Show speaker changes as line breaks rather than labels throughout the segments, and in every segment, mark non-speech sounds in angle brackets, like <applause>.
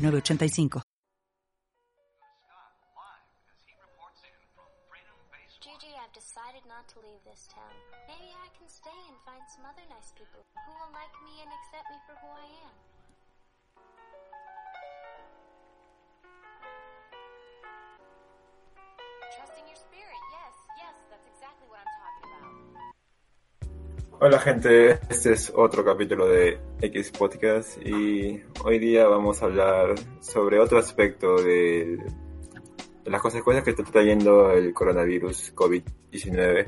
8985.
Hola gente, este es otro capítulo de X Podcast y hoy día vamos a hablar sobre otro aspecto de, las consecuencias que está trayendo el coronavirus COVID-19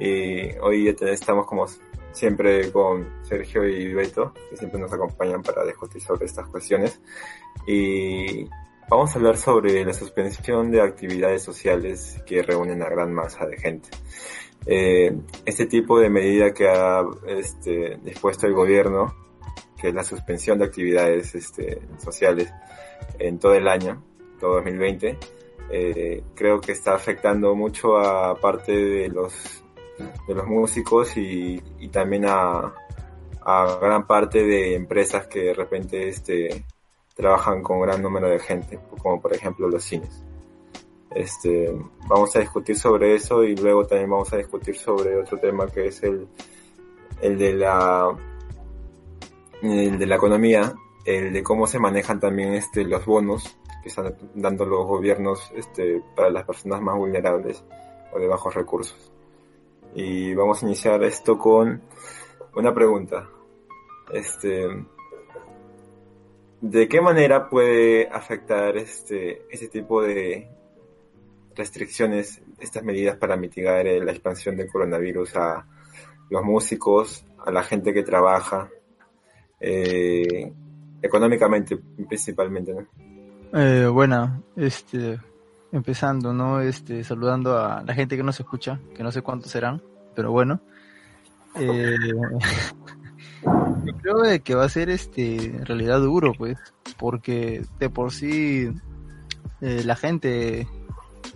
y hoy estamos como siempre con Sergio y Beto que siempre nos acompañan para discutir sobre estas cuestiones. Y vamos a hablar sobre la suspensión de actividades sociales que reúnen a gran masa de gente. Eh, este tipo de medida que ha este, dispuesto el gobierno, que es la suspensión de actividades este, sociales en todo el año, todo 2020, eh, creo que está afectando mucho a parte de los, de los músicos y, y también a, a gran parte de empresas que de repente este, trabajan con gran número de gente, como por ejemplo los cines. Este, vamos a discutir sobre eso y luego también vamos a discutir sobre otro tema que es el, el de la el de la economía, el de cómo se manejan también este los bonos que están dando los gobiernos este para las personas más vulnerables o de bajos recursos. Y vamos a iniciar esto con una pregunta. Este ¿De qué manera puede afectar este, este tipo de restricciones, estas medidas para mitigar eh, la expansión del coronavirus a los músicos, a la gente que trabaja, eh, económicamente principalmente, ¿no?
Eh, bueno, este, empezando, ¿no? Este, saludando a la gente que nos escucha, que no sé cuántos serán, pero bueno. Eh, yo creo que va a ser este, en realidad duro, pues, porque de por sí eh, la gente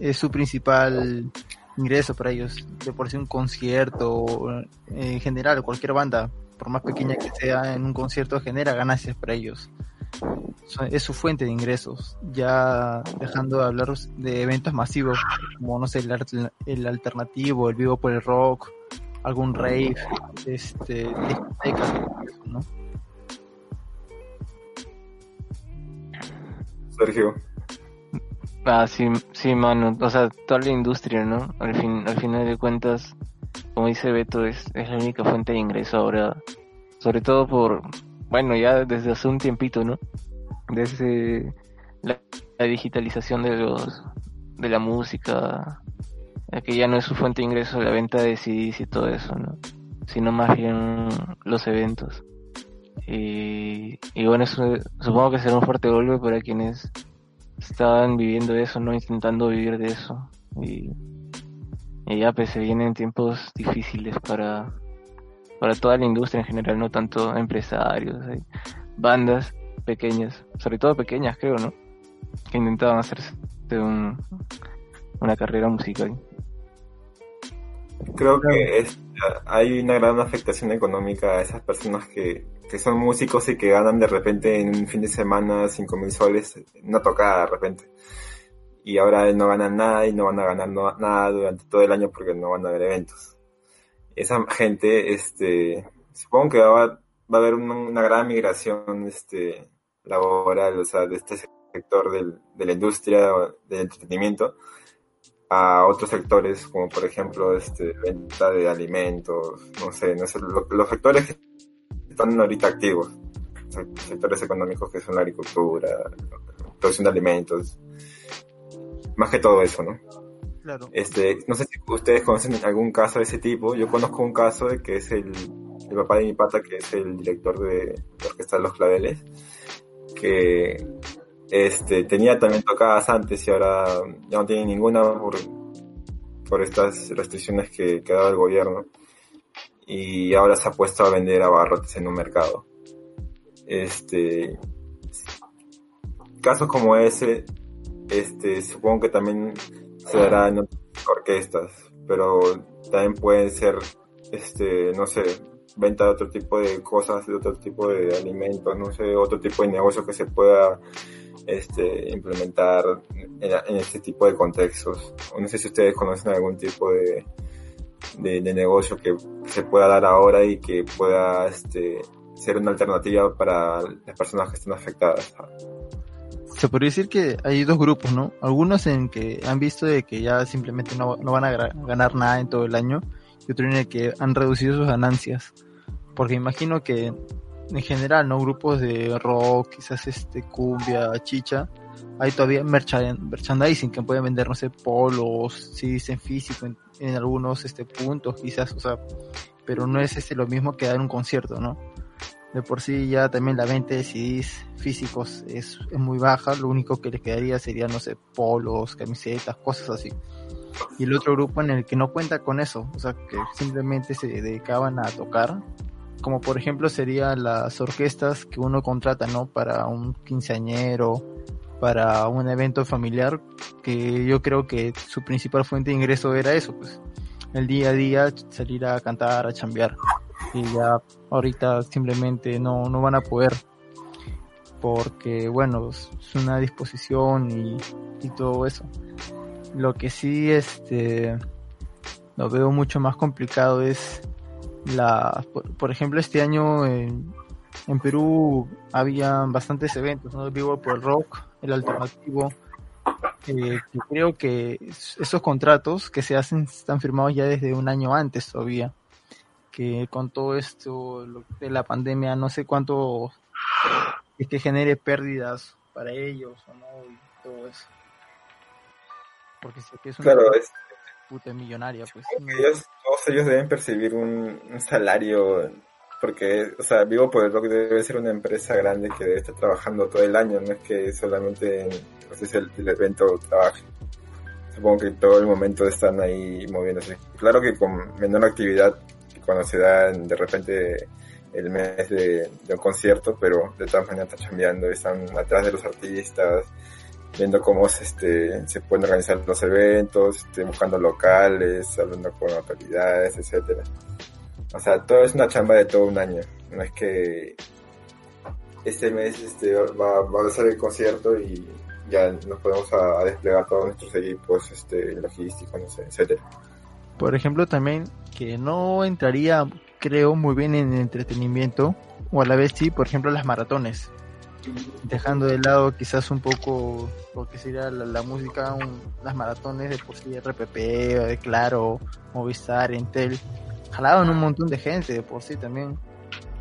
es su principal ingreso para ellos. De por sí un concierto, en general, cualquier banda, por más pequeña que sea, en un concierto genera ganancias para ellos es su fuente de ingresos. Ya dejando de hablar de eventos masivos, como no sé, el, el alternativo, el vivo por el rock, algún rave, este, discotecas, ¿no?
Sergio.
Ah, sí, sí, mano. O sea, toda la industria, ¿no? Al fin, al final de cuentas, como dice Beto, es, es la única fuente de ingreso ahora. Sobre todo por, bueno, ya desde hace un tiempito, ¿no? Desde la, digitalización de los, de la música, que ya no es su fuente de ingreso la venta de CDs y todo eso, ¿no? Sino más bien los eventos. Y, y bueno, eso supongo que será un fuerte golpe para quienes estaban viviendo eso, ¿no? Intentando vivir de eso. Y, ya pues se vienen tiempos difíciles para, para toda la industria en general, no tanto empresarios, hay bandas pequeñas, sobre todo pequeñas creo, ¿no? Que intentaban hacerse un, una carrera musical.
Creo que es, hay una gran afectación económica a esas personas que, que son músicos y que ganan de repente en un fin de semana cinco mil soles, una tocada de repente. Y ahora no ganan nada y no van a ganar no- nada durante todo el año porque no van a haber eventos. Esa gente, este, supongo que va, va a haber una, una gran migración, este, laboral, o sea, de este sector del, de la industria, del entretenimiento, a otros sectores, como por ejemplo este, venta de alimentos, no sé, no sé lo- los sectores que están ahorita activos, se- sectores económicos que son la agricultura, producción de alimentos, más que todo eso, ¿no?
Claro.
Este, no sé si ustedes conocen algún caso de ese tipo, yo conozco un caso de que es el, el papá de mi pata, que es el director de la Orquesta de los Claveles, que este, tenía también tocadas antes y ahora ya no tiene ninguna por, por estas restricciones que, que ha dado el gobierno. Y ahora se ha puesto a vender abarrotes en un mercado. Este, casos como ese, este, supongo que también se dará en otras orquestas, pero también pueden ser, este, no sé, venta de otro tipo de cosas, de otro tipo de alimentos, no sé, otro tipo de negocio que se pueda este, implementar en, este tipo de contextos. No sé si ustedes conocen algún tipo de, de, negocio que se pueda dar ahora y que pueda este, ser una alternativa para las personas que están afectadas.
Se podría decir que hay dos grupos, ¿no? Algunos en que han visto de que ya simplemente no, no van a ganar nada en todo el año y otros en el que han reducido sus ganancias. Porque imagino que en general, ¿no? Grupos de rock, quizás este cumbia, chicha, hay todavía merchandising que pueden vender, no sé, polos, si dicen físico en, algunos este puntos, quizás, o sea, pero no es este lo mismo que dar un concierto, ¿no? De por sí ya también la venta de CDs físicos es, es muy baja, lo único que les quedaría sería, no sé, polos, camisetas, cosas así. Y el otro grupo en el que no cuenta con eso, o sea, que simplemente se dedicaban a tocar como por ejemplo serían las orquestas que uno contrata, ¿no? Para un quinceañero, para un evento familiar, que yo creo que su principal fuente de ingreso era eso, pues el día a día salir a cantar, a chambear. Y ya ahorita simplemente no, no van a poder porque bueno, es una disposición y, y todo eso. Lo que sí este lo veo mucho más complicado es la, por, ejemplo, este año en, en Perú había bastantes eventos, ¿no? Vivo por el rock, el alternativo. Eh, creo que esos contratos que se hacen están firmados ya desde un año antes todavía. Que con todo esto de la pandemia, no sé cuánto es que genere pérdidas para ellos o no, y todo eso. Porque sé que es una
claro, es,
puta millonaria, pues.
Ellos, todos ellos deben percibir un, salario, porque, o sea, Vivo por el Rock debe ser una empresa grande que debe estar trabajando todo el año, no es que solamente en el, el evento trabaje. Supongo que todo el momento están ahí moviéndose. Claro que con menor actividad, cuando se da de repente el mes de, un concierto, pero de todas maneras están cambiando, están atrás de los artistas, viendo cómo se, este, se pueden organizar los eventos, este, buscando locales, hablando con autoridades, etcétera. O sea, todo es una chamba de todo un año. No es que este mes este, va, a ser el concierto y ya nos podemos a, desplegar todos nuestros equipos este, logísticos, no sé, etcétera.
Por ejemplo, también que no entraría, creo, muy bien en entretenimiento, o a la vez sí, por ejemplo, las maratones dejando de lado quizás un poco lo que sería la, música, las maratones de por sí RPP, de Claro, Movistar, Intel, jalaban un montón de gente de por sí también.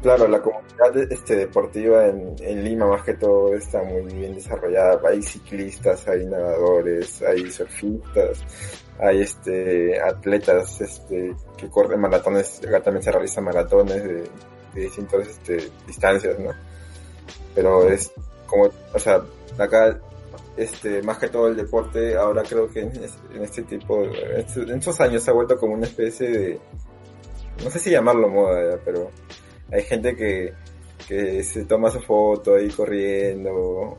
Claro, la comunidad este, deportiva en, en Lima más que todo está muy bien desarrollada. Hay ciclistas, hay nadadores, hay surfistas, hay este atletas este que corren maratones, acá también se realizan maratones de, de distintas este, distancias, ¿no? pero es como, o sea, acá, este, más que todo el deporte, ahora creo que en, este tipo, en estos años se ha vuelto como una especie de, no sé si llamarlo moda, pero hay gente que, que se toma su foto ahí corriendo,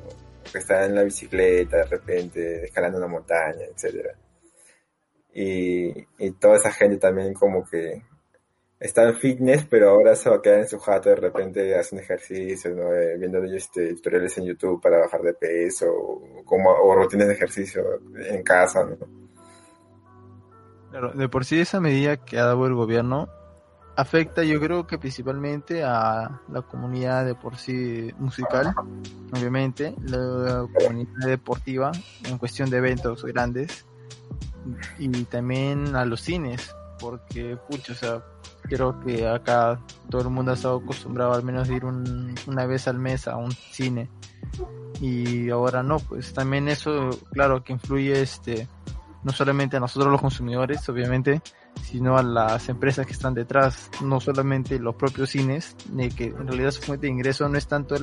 que está en la bicicleta de repente, escalando una montaña, etcétera. Y, y toda esa gente también como que está en fitness, pero ahora se va a quedar en su jato de repente haciendo ejercicio, ¿no? Eh, viendo este, tutoriales en YouTube para bajar de peso o, como, o rutinas de ejercicio en casa. ¿no?
De por sí esa medida que ha dado el gobierno afecta yo creo que principalmente a la comunidad de por sí musical, obviamente, la comunidad deportiva en cuestión de eventos grandes y también a los cines, porque, pucho, o sea, creo que acá todo el mundo ha estado acostumbrado al menos a ir una vez al mes a un cine. Y ahora no, pues también eso, claro, que influye este no solamente a nosotros los consumidores, obviamente, sino a las empresas que están detrás, no solamente los propios cines, que en realidad su fuente de ingreso no es tanto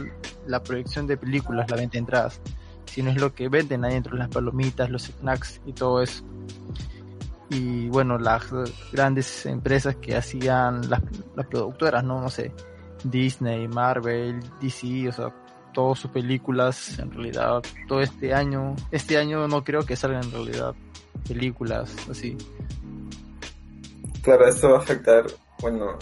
la proyección de películas, la venta de entradas, sino es lo que venden ahí dentro, las palomitas, los snacks y todo eso. Y bueno, las grandes empresas que hacían las, las productoras, ¿no? No sé, Disney, Marvel, DC, o sea, todas sus películas, en realidad, todo este año, este año no creo que salgan en realidad películas así.
Claro, esto va a afectar, bueno,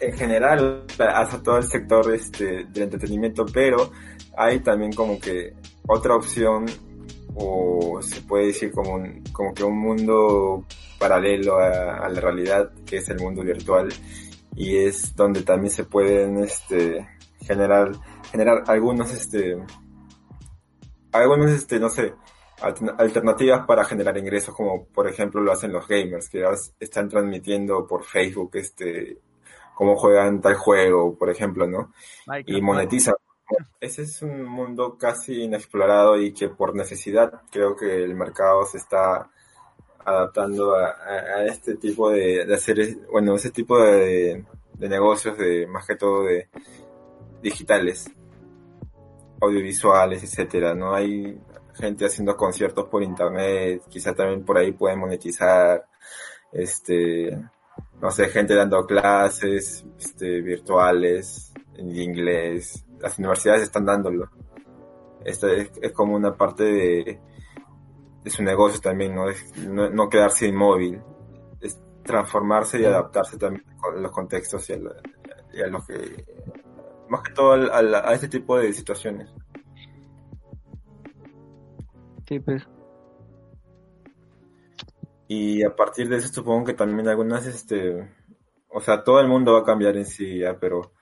en general hasta todo el sector este, del entretenimiento, pero hay también como que otra opción o se puede decir como, un, como que un mundo paralelo a, a, la realidad que es el mundo virtual y es donde también se pueden este generar generar algunos este algunos este no sé alternativas para generar ingresos como por ejemplo lo hacen los gamers que están transmitiendo por Facebook este cómo juegan tal juego por ejemplo no y monetizan. ese es un mundo casi inexplorado y que por necesidad creo que el mercado se está adaptando a, a este tipo de, de, hacer, bueno, ese tipo de, de, negocios, de más que todo de digitales, audiovisuales, etcétera. No hay gente haciendo conciertos por internet, quizá también por ahí pueden monetizar, este, no sé, gente dando clases, este, virtuales en inglés, las universidades están dándolo. Esto es, es como una parte de, de, su negocio también, ¿no? Es no, no, quedarse inmóvil, es transformarse y adaptarse también a los contextos y a, la, y a lo que, más que todo a, a, a, este tipo de situaciones.
Sí, pues.
Y a partir de eso supongo que también algunas, este, o sea, todo el mundo va a cambiar en sí ya, pero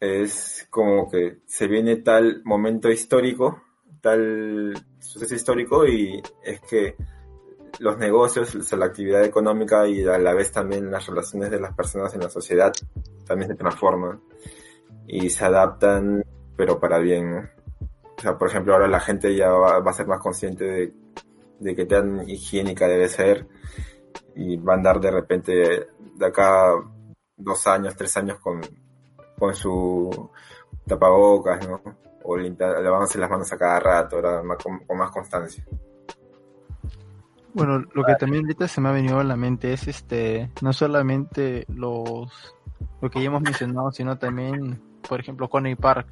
es como que se viene tal momento histórico, tal suceso histórico y es que los negocios, o sea, la actividad económica y a la vez también las relaciones de las personas en la sociedad también se transforman y se adaptan, pero para bien. ¿no? O sea, por ejemplo, ahora la gente ya va, va a ser más consciente de, de que tan higiénica debe ser y va a andar de repente de acá dos años, tres años con con su tapabocas, ¿no? O lavándose las manos a cada rato, ¿verdad? Con, con, más constancia.
Bueno, lo que también ahorita se me ha venido a la mente es este, no solamente los, lo que ya hemos mencionado, sino también, por ejemplo, Coney Park.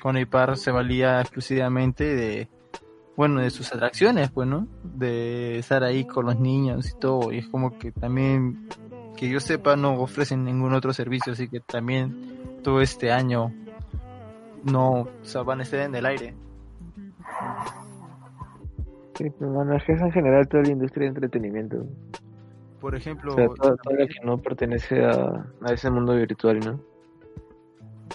Coney Park se valía exclusivamente de, bueno, de sus atracciones, pues, ¿no? De estar ahí con los niños y todo, y es como que también, que yo sepa, no ofrecen ningún otro servicio, así que también todo este año no o sea, van a estar en el aire.
Sí, pero bueno, es que es en general toda la industria de entretenimiento.
Por ejemplo,
o sea, todo, todo lo que no pertenece a, a, ese mundo virtual, ¿no?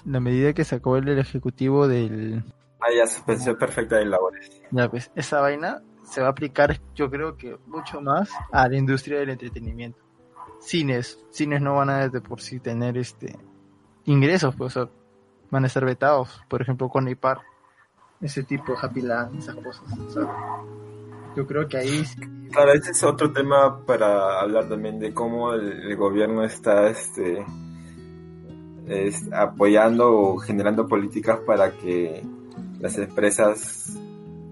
La medida que sacó el, el ejecutivo del...
Ah, ya, suspensión perfecta de labores.
Ya, pues, esa vaina se va a aplicar, yo creo que mucho más a la industria del entretenimiento. Cines, cines no van a de por sí tener este ingresos, pues, o sea, van a estar vetados, por ejemplo, con IPAR, ese tipo, Happy Land, esas cosas. O sea, yo creo que ahí...
Claro, ese es otro tema para hablar también de cómo el, el gobierno está este, es, apoyando o generando políticas para que las empresas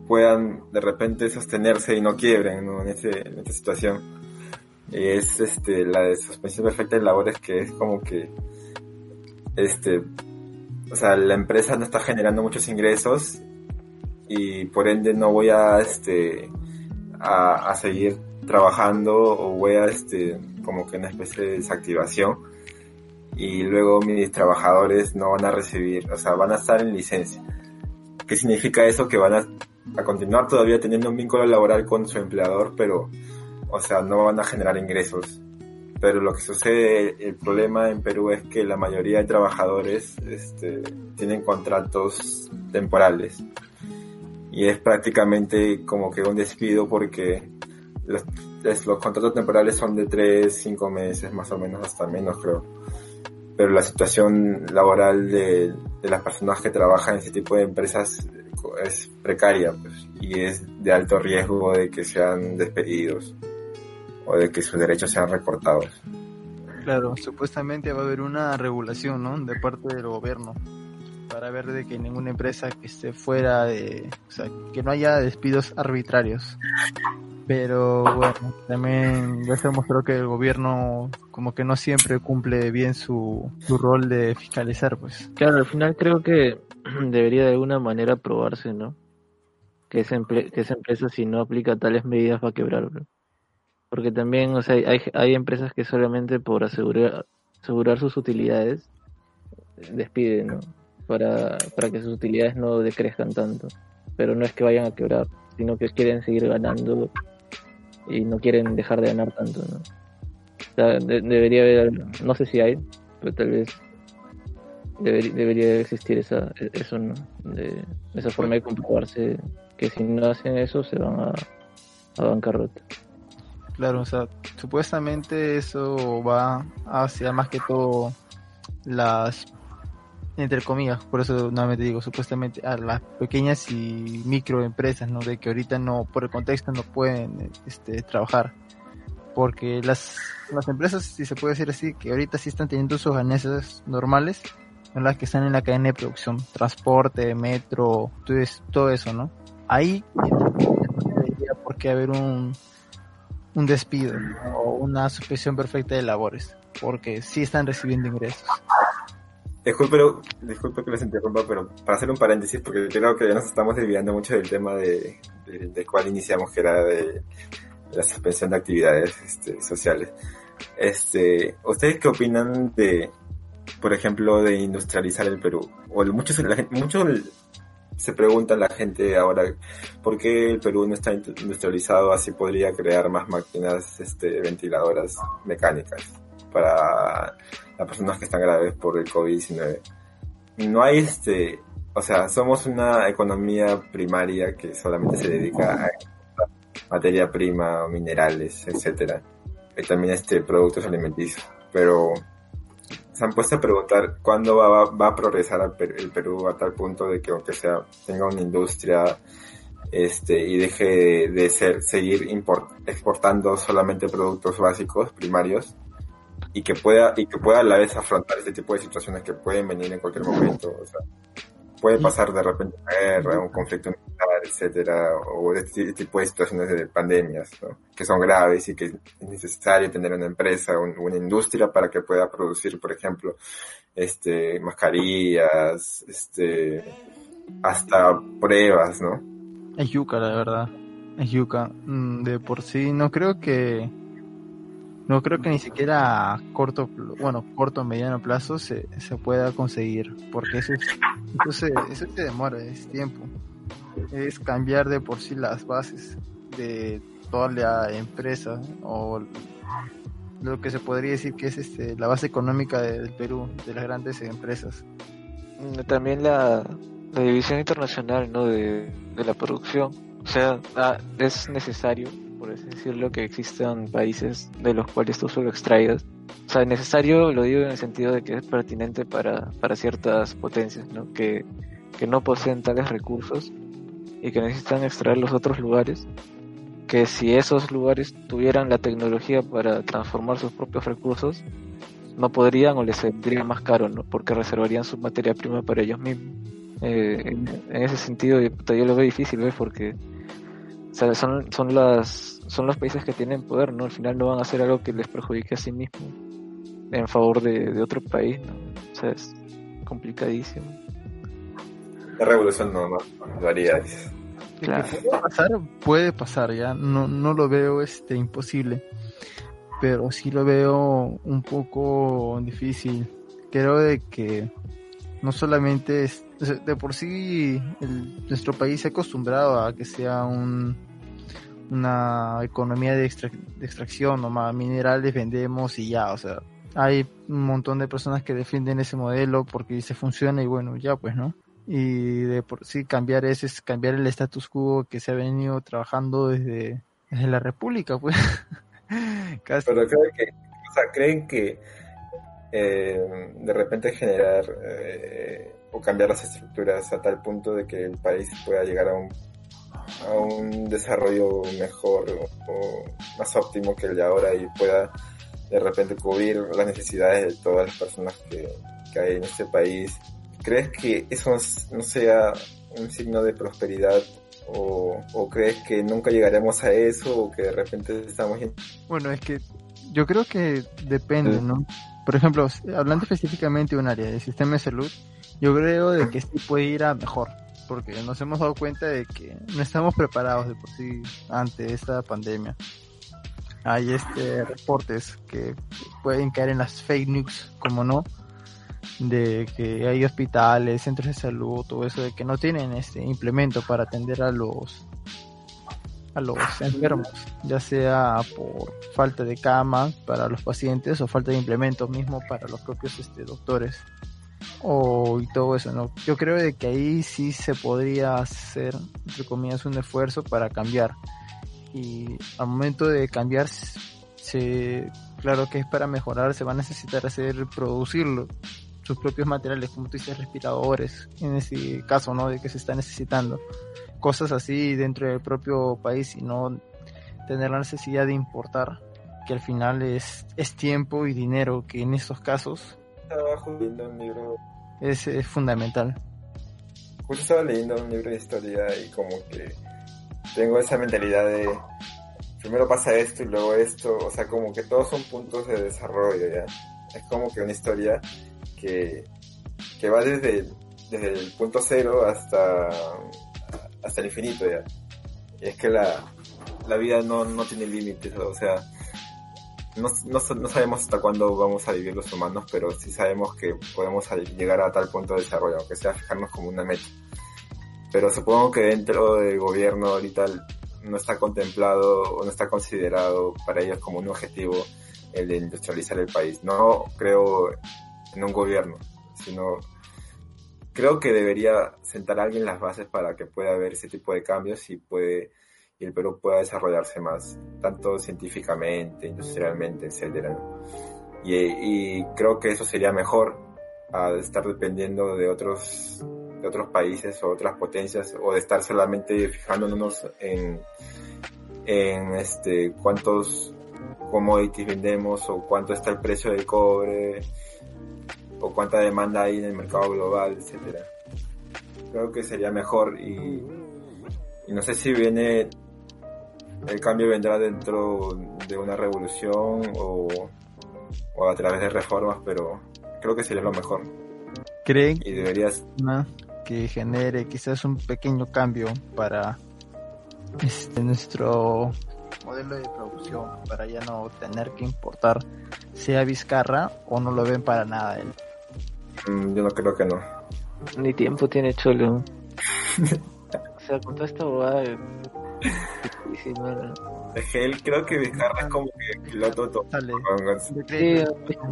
puedan de repente sostenerse y no quiebren. En, ese, en esta situación. Es este, la de suspensión perfecta de labores que es como que este, o sea, la empresa no está generando muchos ingresos y por ende no voy a, este, a, a seguir trabajando o voy a, este, como que una especie de desactivación y luego mis trabajadores no van a recibir, o sea, van a estar en licencia. ¿Qué significa eso? Que van a, a continuar todavía teniendo un vínculo laboral con su empleador, pero, o sea, no van a generar ingresos pero lo que sucede, el problema en Perú es que la mayoría de trabajadores este, tienen contratos temporales y es prácticamente como que un despido porque los, los contratos temporales son de 3, 5 meses más o menos, hasta menos creo. Pero la situación laboral de, de las personas que trabajan en ese tipo de empresas es precaria pues, y es de alto riesgo de que sean despedidos o de que sus derechos sean recortados.
Claro, supuestamente va a haber una regulación, ¿no? De parte del gobierno para para ver de que ninguna empresa que esté fuera de, o sea, que no haya despidos arbitrarios. Pero bueno, también ya se demostró que el gobierno como que no siempre cumple bien su, su rol de fiscalizar, pues.
Claro, al final creo que <clears throat> debería de alguna manera probarse, ¿no? Que esa, empre- que esa empresa si no aplica tales medidas va a quebrar, bro. Porque también, o sea, hay, hay empresas que solamente por asegurar, asegurar sus utilidades despiden, ¿no? Para, para que sus utilidades no decrezcan tanto. Pero no es que vayan a quebrar, sino que quieren seguir ganando y no quieren dejar de ganar tanto, ¿no? Debería haber, no sé si hay, pero tal vez debería, existir esa, eso, ¿no? De, esa forma de comprobarse que si no hacen eso se van a, a bancarrota.
Claro, o sea, supuestamente eso va hacia más que todo las, entre comillas, por eso nuevamente digo, supuestamente a las pequeñas y microempresas, ¿no? De que ahorita no, por el contexto no pueden este, trabajar. Porque las, las empresas, si se puede decir así, que ahorita sí están teniendo sus ganancias normales, son las que están en la cadena de producción, transporte, metro, todo es- todo eso, ¿no? Ahí debería por qué haber un, un despido ¿no? o una suspensión perfecta de labores, porque sí están recibiendo ingresos.
Disculpe, disculpe que les interrumpa, pero para hacer un paréntesis, porque creo que ya nos estamos desviando mucho del tema de, de, de cuál iniciamos, que era de la suspensión de actividades este, sociales. Este, ¿Ustedes qué opinan de, por ejemplo, de industrializar el Perú? O muchos, la muchos se pregunta la gente ahora, ¿por qué el Perú no está industrializado? Así podría crear más máquinas este, ventiladoras mecánicas para las personas que están graves por el COVID-19. No hay este, o sea, somos una economía primaria que solamente se dedica a materia prima, minerales, etcétera, y también este productos alimenticios, pero se han puesto a preguntar cuándo va, va, a progresar el Perú, a tal punto de que aunque sea tenga una industria este y deje de, de ser seguir import, exportando solamente productos básicos primarios y que pueda y que pueda a la vez afrontar este tipo de situaciones que pueden venir en cualquier momento o sea puede pasar de repente una guerra un conflicto militar etcétera o este tipo de situaciones de pandemias ¿no? que son graves y que es necesario tener una empresa un, una industria para que pueda producir por ejemplo este mascarillas este hasta pruebas no
es yuca la verdad. Es yuca. De por sí no creo que no creo que ni siquiera a corto, bueno, corto o mediano plazo se, se pueda conseguir, porque eso, es, eso, se, eso se demora, es tiempo. Es cambiar de por sí las bases de toda la empresa o lo que se podría decir que es este la base económica del Perú, de las grandes empresas.
También la, la división internacional ¿no? de, de la producción, o sea, ah, es necesario por así decirlo, que existan países de los cuales tú solo extraigas. O sea, necesario lo digo en el sentido de que es pertinente para, para ciertas potencias, ¿no? Que, que no poseen tales recursos y que necesitan extraer los otros lugares. Que si esos lugares tuvieran la tecnología para transformar sus propios recursos, no podrían o les saldría más caro, ¿no? Porque reservarían su materia prima para ellos mismos. Eh, en, ese sentido, yo lo veo difícil, ¿ves? Porque o sea, son, son, las, son los países que tienen poder, ¿no? Al final no van a hacer algo que les perjudique a sí mismos en favor de, de otro país, ¿no? O sea, es complicadísimo.
La revolución no, no, lo haría.
Claro. Puede pasar, puede pasar, ya no, no lo veo este imposible, pero sí lo veo un poco difícil. Creo de que no solamente es, de por sí el, nuestro país se ha acostumbrado a que sea un, una economía de, extra, de extracción, nomás minerales vendemos y ya, o sea, hay un montón de personas que defienden ese modelo porque dice funciona y bueno, ya pues, ¿no? Y de por sí cambiar ese es cambiar el status quo que se ha venido trabajando desde, desde la República, pues. <laughs>
Casi. Pero creen que eh, de repente generar eh, o cambiar las estructuras a tal punto de que el país pueda llegar a un, a un desarrollo mejor o, o, más óptimo que el de ahora y pueda de repente cubrir las necesidades de todas las personas que, que hay en este país. ¿crees que eso no sea un signo de prosperidad o, o, crees que nunca llegaremos a eso o que de repente estamos
bueno es que yo creo que depende no por ejemplo hablando específicamente de un área del sistema de salud yo creo de que sí puede ir a mejor porque nos hemos dado cuenta de que no estamos preparados de por sí ante esta pandemia. Hay este reportes que pueden caer en las fake news como no de que hay hospitales, centros de salud, todo eso, de que no tienen este implemento para atender a los a los enfermos, ya sea por falta de cama para los pacientes o falta de implementos mismo para los propios este, doctores o y todo eso, ¿no? Yo creo de que ahí sí se podría hacer, entre comillas, un esfuerzo para cambiar. Y al momento de cambiar, se, claro que es para mejorar, se va a necesitar hacer, producirlo sus propios materiales, como tú dices, respiradores, en ese caso, ¿no? De que se está necesitando. Cosas así dentro del propio país y no tener la necesidad de importar, que al final es, es tiempo y dinero, que en estos casos es, es fundamental.
Justo estaba leyendo un libro de historia y como que tengo esa mentalidad de primero pasa esto y luego esto, o sea, como que todos son puntos de desarrollo, ¿ya? Es como que una historia que, va desde, desde el punto cero hasta, hasta el infinito ya. Y es que la, la vida no, no tiene límites, o sea, no, no, sabemos hasta cuándo vamos a vivir los humanos, pero sí sabemos que podemos llegar a tal punto de desarrollo, aunque sea fijarnos como una meta. Pero supongo que dentro del gobierno ahorita no está contemplado o no está considerado para ellos como un objetivo el de industrializar el país. No creo en un gobierno, sino creo que debería sentar a alguien las bases para que pueda haber ese tipo de cambios y puede y el Perú pueda desarrollarse más, tanto científicamente, industrialmente, etcétera. Y, y, creo que eso sería mejor al estar dependiendo de otros de otros países o otras potencias o de estar solamente fijándonos en en este cuántos commodities vendemos o cuánto está el precio del cobre o cuánta demanda hay en el mercado global, etcétera. Creo que sería mejor y, no sé si viene el cambio vendrá dentro de una revolución o, o a través de reformas, pero creo que sería lo mejor.
¿Creen
y deberías
que genere quizás un pequeño cambio para este nuestro modelo de producción para ya no tener que importar sea Vizcarra o no lo ven para nada él?
Mm, yo no creo que no.
Ni tiempo tiene Cholo. <laughs> o sea, con toda esta bobada.
Es que él creo que Vizcarra es como que piloto automático.
Sí,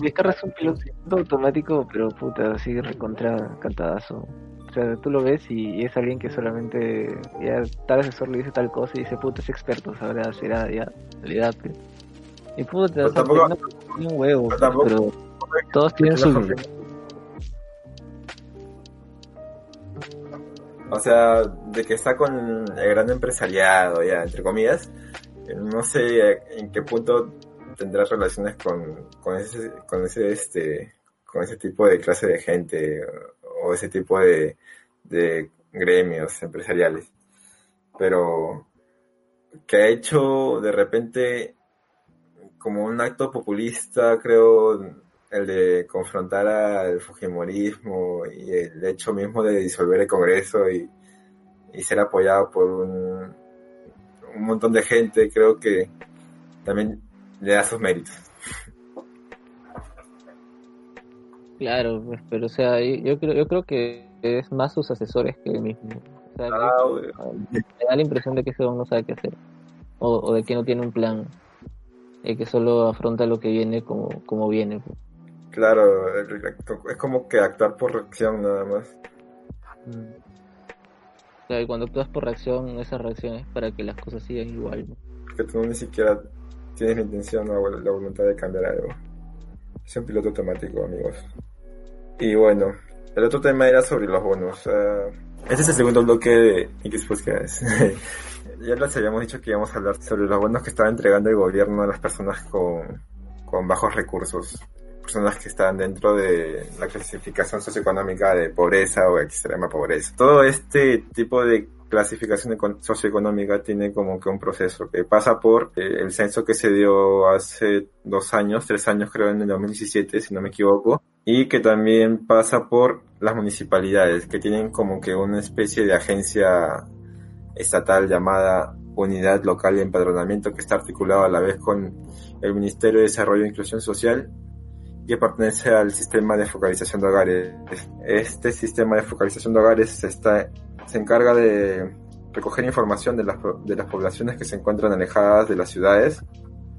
Vizcarra es un piloto automático, pero puta, así recontra cantadazo. O sea, tú lo ves y, es alguien que solamente ya tal asesor le dice tal cosa y dice, puta, es experto, sabrá, será, ya, olvídate. Y puta, o tampoco, no, un huevo, pero todos tienen su...
O sea, de que está con el gran empresariado, ya, entre comillas. No sé en qué punto tendrá relaciones con, con ese, con ese, este, con ese tipo de clase de gente o ese tipo de, de gremios empresariales. Pero que ha hecho de repente como un acto populista, creo, el de confrontar al Fujimorismo y el hecho mismo de disolver el Congreso y, ser apoyado por un, un montón de gente, creo que también le da sus méritos.
Claro, pues, pero o sea, yo creo, yo creo que es más sus asesores que él mismo. O sea, ah, me da la impresión de que ese no sabe qué hacer. O, o, de que no tiene un plan. Y que solo afronta lo que viene como, como viene. Pues.
Claro, es como que actuar por reacción nada más.
Mm. y cuando actúas por reacción, esa reacción es para que las cosas sigan igual.
Porque tú ni siquiera tienes la intención o la voluntad de cambiar algo. Es un piloto automático, amigos. Y bueno, el otro tema era sobre los bonos. este es el segundo bloque de X <laughs> ya les habíamos dicho que íbamos a hablar sobre los bonos que estaba entregando el gobierno a las personas con, con bajos recursos personas que están dentro de la clasificación socioeconómica de pobreza o extrema pobreza. Todo este tipo de clasificación socioeconómica tiene como que un proceso que pasa por eh, el censo que se dio hace dos años, tres años creo en el 2017, si no me equivoco, y que también pasa por las municipalidades, que tienen como que una especie de agencia estatal llamada Unidad Local de Empadronamiento que está articulado a la vez con el Ministerio de Desarrollo e Inclusión Social que pertenece al sistema de focalización de hogares. Este sistema de focalización de hogares está, se encarga de recoger información de las, de las poblaciones que se encuentran alejadas de las ciudades,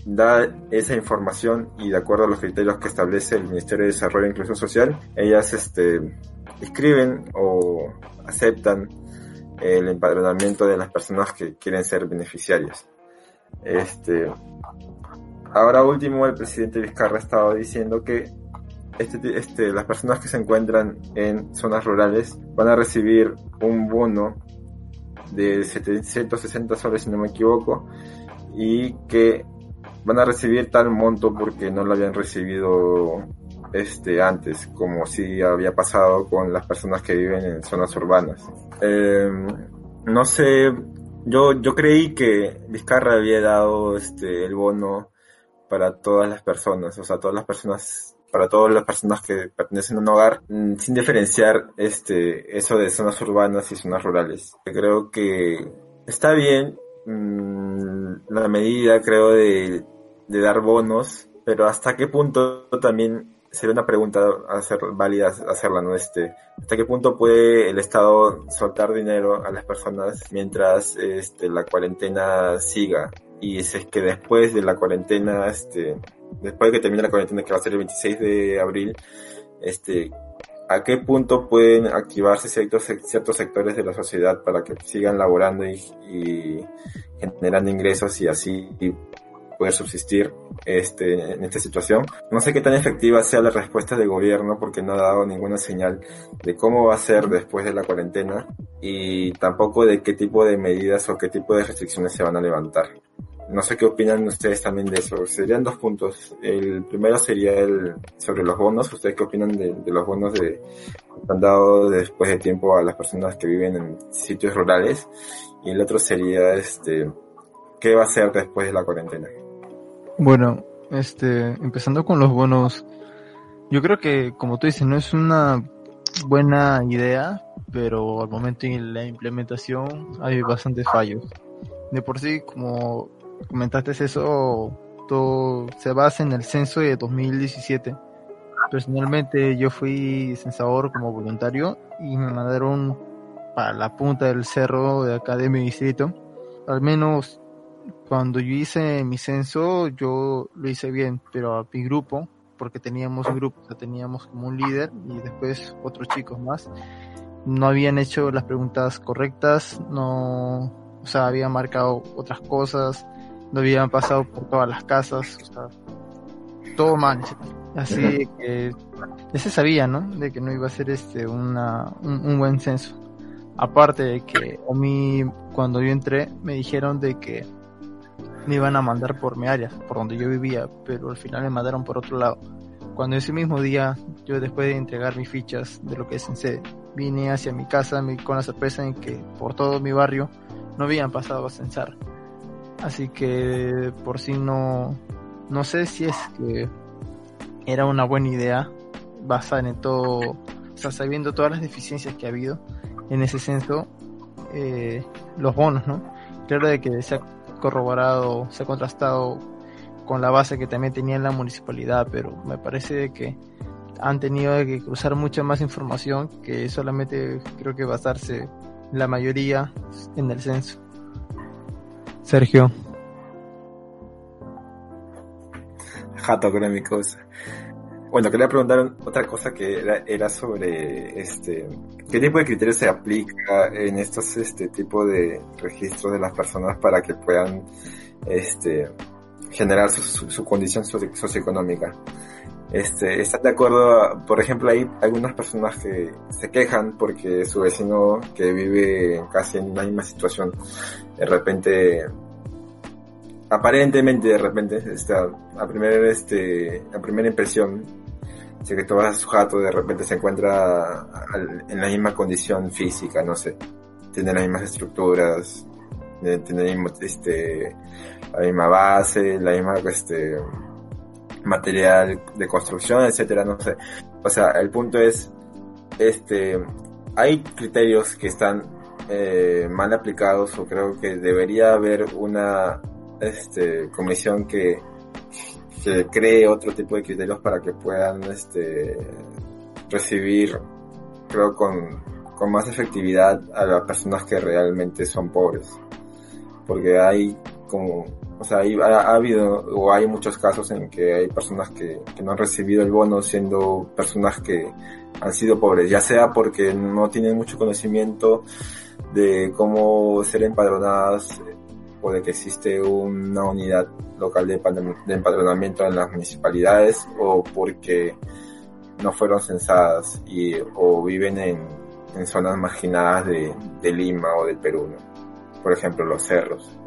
da esa información y de acuerdo a los criterios que establece el Ministerio de Desarrollo e Inclusión Social, ellas este, escriben o aceptan el empadronamiento de las personas que quieren ser beneficiarias. Este, ahora último, el presidente Vizcarra ha estado diciendo que este, este, las personas que se encuentran en zonas rurales van a recibir un bono de 760 soles, si no me equivoco, y que van a recibir tal monto porque no lo habían recibido este antes, como si había pasado con las personas que viven en zonas urbanas. Em, no sé, yo, yo creí que Vizcarra había dado este el bono para todas las personas, o sea, todas las personas, para todas las personas que pertenecen a un hogar, mm, sin diferenciar este, eso de zonas urbanas y zonas rurales. Creo que está bien mm, la medida, creo, de, de dar bonos, pero hasta qué punto también sería una pregunta hacer válida hacerla, ¿no? Este, ¿hasta qué punto puede el Estado soltar dinero a las personas mientras este, la cuarentena siga? Y es, es que después de la cuarentena, este, después de que termine la cuarentena que va a ser el 26 de abril, este, a qué punto pueden activarse ciertos, ciertos sectores de la sociedad para que sigan laborando y generando ingresos y así poder subsistir este, en esta situación. No sé qué tan efectiva sea la respuesta del gobierno porque no ha dado ninguna señal de cómo va a ser después de la cuarentena y tampoco de qué tipo de medidas o qué tipo de restricciones se van a levantar. No sé qué opinan ustedes también de eso. Serían dos puntos. El primero sería el sobre los bonos. ¿Ustedes qué opinan de, los bonos de, que han dado después de tiempo a las personas que viven en sitios rurales? Y el otro sería este qué va a ser después de la cuarentena.
Bueno, este, empezando con los bonos, yo creo que como tú dices, no es una buena idea, pero al momento en la implementación hay bastantes fallos. De por sí, como comentaste eso, todo se basa en el censo de 2017. Personalmente yo fui censador como voluntario y me mandaron para la punta del cerro de acá de mi distrito. Al menos cuando yo hice mi censo yo lo hice bien, pero a mi grupo, porque teníamos un grupo, teníamos como un líder y después otros chicos más, no habían hecho las preguntas correctas, no, o sea, habían marcado otras cosas, no habían pasado por todas las casas, o sea, todo mal. Así que ya se sabía, ¿no? De que no iba a ser este una, un, buen censo. Aparte de que a mí, cuando yo entré, me dijeron de que me iban a mandar por mi área, por donde yo vivía, pero al final me mandaron por otro lado. Cuando ese mismo día, yo después de entregar mis fichas de lo que es censé, vine hacia mi casa con la sorpresa en que por todo mi barrio no habían pasado a censar. Así que por si no, no sé si es que era una buena idea basar en todo, o sea, sabiendo todas las deficiencias que ha habido en ese censo, eh, los bonos, ¿no? Claro de que se ha corroborado, se ha contrastado con la base que también tenía en la municipalidad, pero me parece que han tenido que cruzar mucha más información que solamente creo que basarse la mayoría en el censo. Sergio.
Jato con mi cosa. Bueno, quería preguntar otra cosa que era, sobre este qué tipo de criterios se aplica en estos este tipo de registros de las personas para que puedan este generar su, su, condición socioeconómica. Este, ¿Están de acuerdo? Por ejemplo, hay algunas personas que se quejan porque su vecino que vive casi en la misma situación, de repente, aparentemente de repente, está, a primera, este, a primera impresión, Si que tú vas a su jato, de repente se encuentra en la misma condición física, no sé, tiene las mismas estructuras, de- tiene este, la misma base, la misma, este, material de construcción, etcétera, no sé. O sea, el punto es, este, hay criterios que están eh, mal aplicados o creo que debería haber una, este, comisión que, cree otro tipo de criterios para que puedan, este, recibir, creo, con, con más efectividad a las personas que realmente son pobres. Porque hay como, o sea, hay- ha, ha habido o hay muchos casos en que hay personas que, que no han recibido el bono siendo personas que han sido pobres, ya sea porque no tienen mucho conocimiento de cómo ser empadronadas eh, o de que existe una unidad local de empadron- de empadronamiento en las municipalidades o porque no fueron censadas y o viven en, en zonas marginadas de, de Lima o del Perú, ¿no? por ejemplo los cerros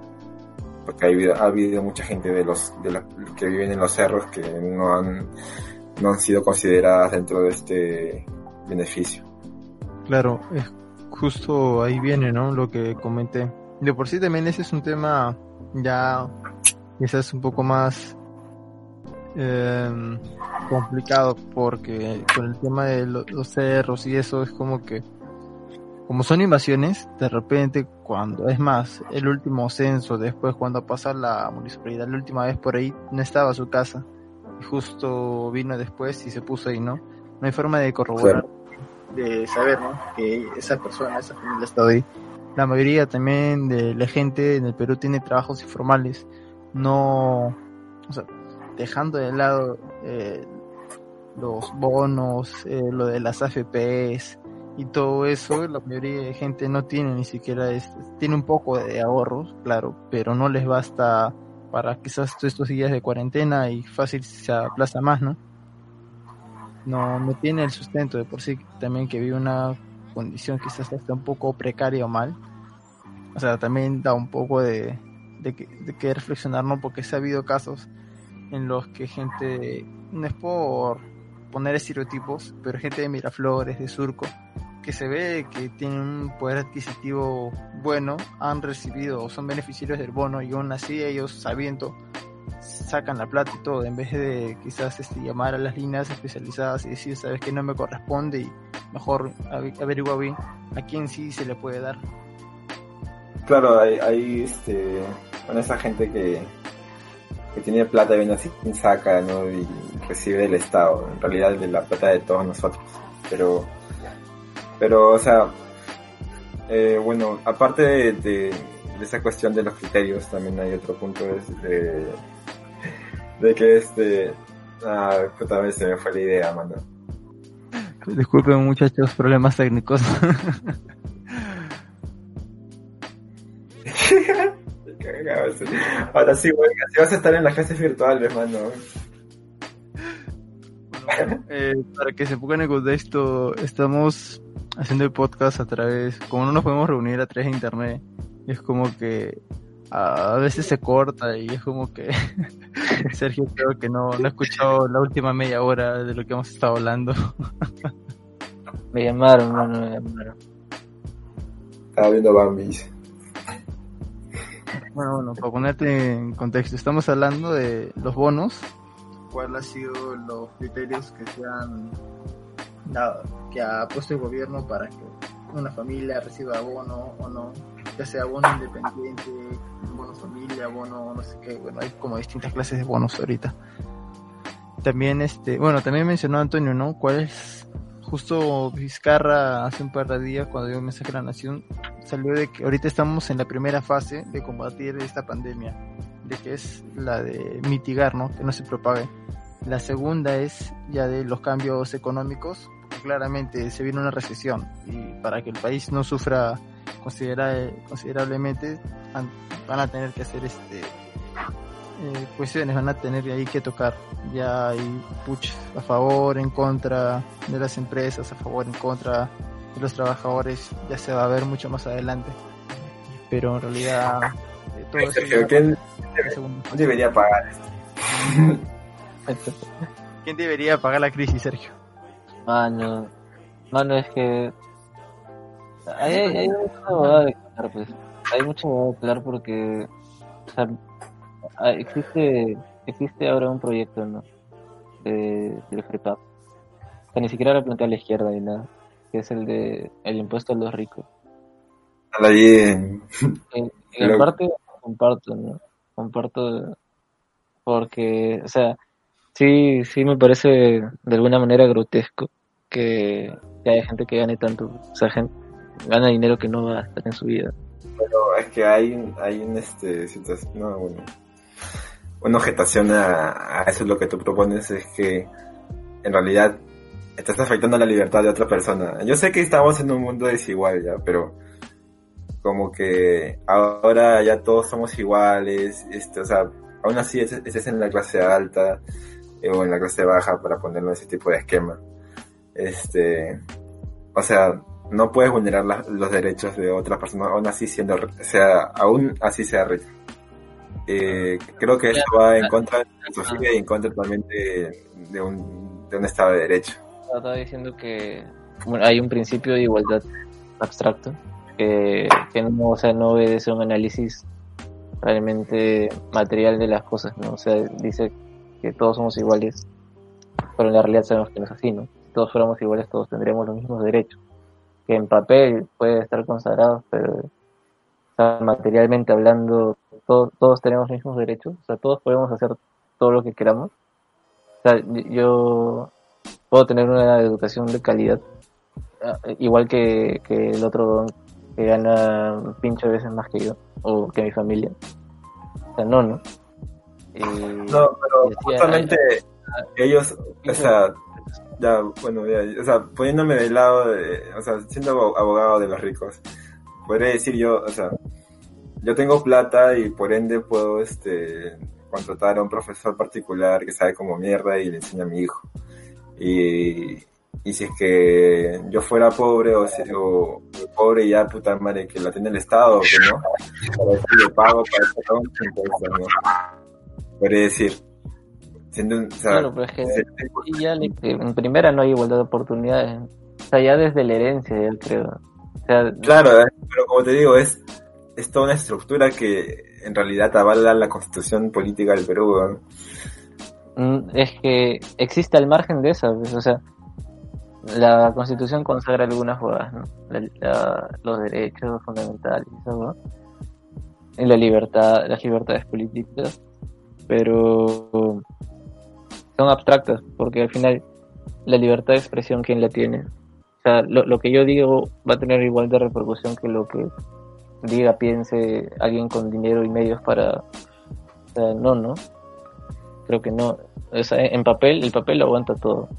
porque ha habido, ha habido mucha gente de los de la- que viven en los cerros que no han no han sido consideradas dentro de este beneficio.
Claro, es justo ahí viene, ¿no? Lo que comenté. De por sí también ese es un tema ya quizás un poco más eh, complicado porque con el tema de lo- los cerros y eso es como que como son invasiones, de repente cuando es más el último censo, después cuando pasa la municipalidad la última vez por ahí no estaba su casa y justo vino después y se puso ahí, ¿no? No hay forma de corroborar de saber ¿no? que esa persona, esa familia ha estado ahí. La mayoría también de la gente en el Perú tiene trabajos informales, no, o sea, dejando de lado eh, los bonos, eh, lo de las AFPs y todo eso, la mayoría de gente no tiene ni siquiera, este, tiene un poco de ahorros, claro, pero no les basta para quizás estos días de cuarentena y fácil se aplaza más, ¿no? No, no tiene el sustento de por sí también que vive una condición quizás está un poco precaria o mal. O sea, también da un poco de, de, que, de reflexionar, ¿no? Porque se ha habido casos en los que gente, no es por poner estereotipos, pero gente de Miraflores, de Surco, que se ve que tienen un poder adquisitivo bueno, han recibido o son beneficiarios del bono y aún así ellos sabiendo sacan la plata y todo, en vez de quizás este, llamar a las líneas especializadas y decir, sabes que no me corresponde y mejor ave- averigua bien a quién sí se le puede dar.
Claro, hay, hay este, con esa gente que, que tiene plata y viene así y saca, ¿no? Y recibe del Estado, en realidad de la plata de todos nosotros. Pero, pero, o sea, eh, bueno, aparte de, de, de esa cuestión de los criterios, también hay otro punto es de, de que este, ah, puta vez se me fue la idea, mano.
Disculpen muchachos, problemas técnicos. <laughs> <laughs>
Ahora sí, güey, así vas a estar en las clases virtuales, mano.
Eh, para que se pongan en contexto, estamos haciendo el podcast a través, como no nos podemos reunir a través de internet, es como que a veces se corta y es como que <laughs> Sergio creo que no, no ha escuchado la última media hora de lo que hemos estado hablando. <laughs>
Me llamaron, mano, me llamaron.
Estaba viendo Bambis.
Bueno, bueno, para ponerte en contexto, estamos hablando de los bonos, cuáles han sido los criterios que se han dado, que ha puesto el gobierno para que una familia reciba bono o no, ya sea bono independiente, familia, bono no sé qué, bueno, hay como distintas clases de bonos ahorita. También este, bueno, también mencionó Antonio, ¿no? ¿Cuál es justo Vizcarra hace un par de días cuando dio un mensaje a la nación salió de que ahorita estamos en la primera fase de combatir esta pandemia, de que es la de mitigar, ¿no? Que no se propague. La segunda es ya de los cambios económicos, claramente se viene una recesión y para que el país no sufra considera- considerablemente van a tener que hacer este eh, cuestiones, van a tener ahí que tocar. Ya hay puch a favor, en contra de las empresas, a favor, en contra de los trabajadores, ya se va a ver mucho más adelante. Pero en realidad eh, todo eso
Sergio, ¿quién debería pagar esto? <laughs>
¿Quién debería pagar la crisis, Sergio?
Mano, mano, es que hay, hay, hay mucha huevada de hablar, pues. Hay mucha huevada de hablar porque o sea, ah, existe existe ahora un proyecto, ¿no? De, del FREPAP. O sea, ni siquiera lo plantea la izquierda ni nada. Que es el de el impuesto a los ricos.
Ahí en-
En, <laughs> en
Lo-
parte comparto, ¿no? Comparto porque, o sea, sí, sí me parece de alguna manera grotesco que, que haya gente que gane tanto, o sea, gente gana dinero que no va a estar en su vida.
Pero es que hay, hay un, este, situación, no, bueno, una objetación a, a eso lo que tú propones es que en realidad estás afectando la libertad de otra persona. Yo sé que estamos en un mundo desigual ya, pero como que ahora ya todos somos iguales, este, o sea, aún así es- estés en la clase alta eh, o en la clase baja para ponerlo en ese tipo de esquema. Este, o sea, no puedes vulnerar la- los derechos de otra persona, aún así siendo, sea, aún así sea rica. Eh, creo que eso va en contra de la filosofía y en contra también de, de un, de un Estado de Derecho.
Estaba diciendo que bueno, hay un principio de igualdad abstracto que, que no, o sea, no obedece a un análisis realmente material de las cosas, ¿no? O sea, dice que todos somos iguales, pero en la realidad sabemos que no es así, ¿no? Si todos fuéramos iguales, todos tendríamos los mismos derechos, que en papel puede estar consagrado, pero o sea, materialmente hablando, todos, todos tenemos los mismos derechos, o sea, todos podemos hacer todo lo que queramos. O sea, yo puedo tener una educación de calidad, ah, igual que, que el otro que gana de veces más que yo, o que mi familia. O sea, no, ¿no? Y-
No, pero
y decía,
justamente ellos, o sea, ya, bueno, ya, o sea, poniéndome del lado de, o sea, siendo abo- abogado de los ricos, podría decir yo, o sea, yo tengo plata y por ende puedo, este, contratar a un profesor particular que sabe como mierda y le enseña a mi hijo. Y, y si es que yo fuera pobre o, o pobre ya puta madre que la tiene el Estado, que no, para eso le pago, para eso mis impuestos, ¿no? Podría decir, siendo, un- o sea,
Claro, pero es que
se-
y ya le- que en primera no hay igualdad de oportunidades. O sea, ya desde la herencia, ya creo. O sea,
Claro, pero como te digo, es, es toda una estructura que en realidad avala la constitución política del Perú. ¿no?
Mm, es que existe al margen de eso, pues, o sea, la constitución consagra algunas cosas, ¿no? La- la- los derechos fundamentales, eso, ¿no? Y la libertad, las libertades políticas, pero son abstractas, porque al final la libertad de expresión, ¿quién la tiene? O sea, lo, lo que yo digo va a tener igual de repercusión que lo que diga, piense alguien con dinero y medios para... O sea, no, ¿no? Creo que no. O en papel, el papel lo aguanta todo.